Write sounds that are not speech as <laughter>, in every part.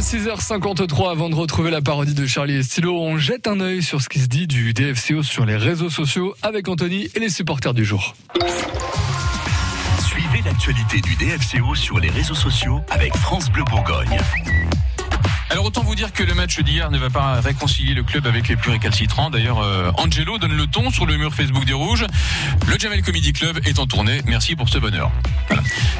À 6h53, avant de retrouver la parodie de Charlie et Stylo, on jette un œil sur ce qui se dit du DFCO sur les réseaux sociaux avec Anthony et les supporters du jour. Suivez l'actualité du DFCO sur les réseaux sociaux avec France Bleu Bourgogne. Alors autant vous dire que le match d'hier ne va pas réconcilier le club avec les plus récalcitrants. D'ailleurs, euh, Angelo donne le ton sur le mur Facebook des Rouges. Le Jamel Comedy Club est en tournée. Merci pour ce bonheur.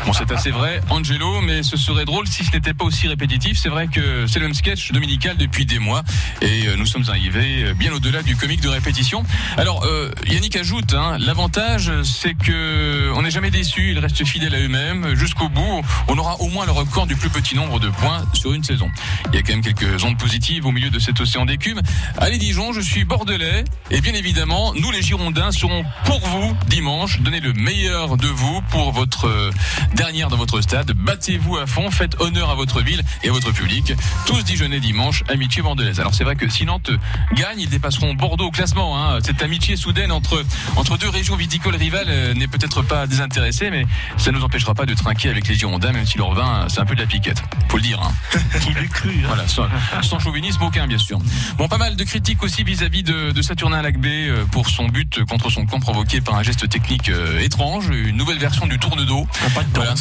Bon, c'est assez vrai, Angelo, mais ce serait drôle si ce n'était pas aussi répétitif. C'est vrai que c'est le même sketch dominical depuis des mois et euh, nous sommes arrivés euh, bien au-delà du comique de répétition. Alors, Yannick ajoute, hein, l'avantage, c'est que on n'est jamais déçu. Ils restent fidèles à eux-mêmes jusqu'au bout. On aura au moins le record du plus petit nombre de points sur une saison. Il y a quand même quelques ondes positives au milieu de cet océan d'écume. Allez Dijon, je suis bordelais et bien évidemment, nous les Girondins serons pour vous dimanche. Donnez le meilleur de vous pour votre euh, dernière dans votre stade. Battez-vous à fond, faites honneur à votre ville et à votre public. Tous Dijonais dimanche, amitié bordelaise. Alors c'est vrai que si Nantes gagne, ils dépasseront Bordeaux au classement. Hein. Cette amitié soudaine entre entre deux régions viticoles rivales euh, n'est peut-être pas désintéressée, mais ça ne nous empêchera pas de trinquer avec les Girondins, même si leur vin, c'est un peu de la piquette. Faut le dire. Hein. <laughs> Qui l'eût cru hein. Voilà, sans, sans chauvinisme aucun, bien sûr. Bon, pas mal de critiques aussi vis-à-vis de, de Saturnin Lacbé euh, pour son but contre son camp provoqué par un geste technique euh, étrange, une nouvelle version du tourne d'eau. Pas de Voilà.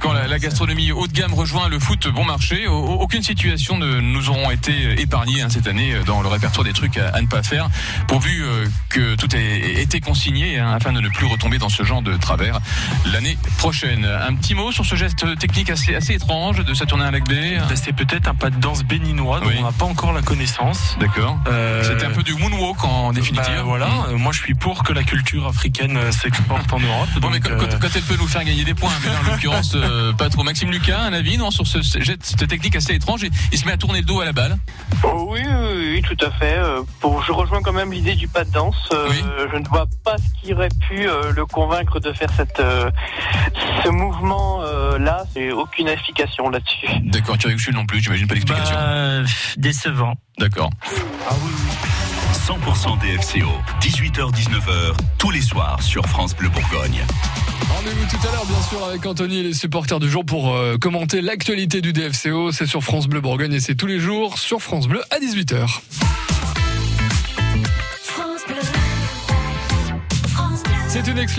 Quand la, la gastronomie haut de gamme rejoint le foot bon marché, au- aucune situation ne nous auront été épargnées hein, cette année dans le répertoire des trucs à, à ne pas faire, pourvu euh, que tout ait été consigné hein, afin de ne plus retomber dans ce genre de travers l'année prochaine. Un petit mot sur ce geste technique assez, assez étrange de Saturnin Lacbé. Ben, C'est peut-être un pas de danse béninois dont Oui. on n'a pas encore la connaissance. D'accord. Euh, C'était un peu du moonwalk en définitive. bah, voilà, Euh, moi je suis pour que la culture africaine euh, s'exporte en Europe. Bon, mais donc, quand, quand- euh, quand elle peut nous faire gagner des points, mais là, en <laughs> l'occurrence, euh, pas trop. Maxime Lucas, un avis non, sur ce, cette technique assez étrange et il se met à tourner le dos à la balle. Oh, oui, oui, oui, tout à fait. Pour, je rejoins quand même l'idée du pas de danse. Euh, Oui. Je ne vois pas ce qui aurait pu euh, le convaincre de faire cette, euh, ce mouvement-là. C'est aucune explication là-dessus. D'accord, tu Jules non plus, j'imagine pas l'explication. bah, décevant. D'accord. 100% DFCO, 18h-19h, tous les soirs sur France Bleu Bourgogne. Rendez-vous tout à l'heure, bien sûr, avec Anthony et les supporters du jour pour euh, commenter l'actualité du DFCO. C'est sur France Bleu Bourgogne et c'est tous les jours sur France Bleu à 18h. France Bleu. France Bleu. C'est une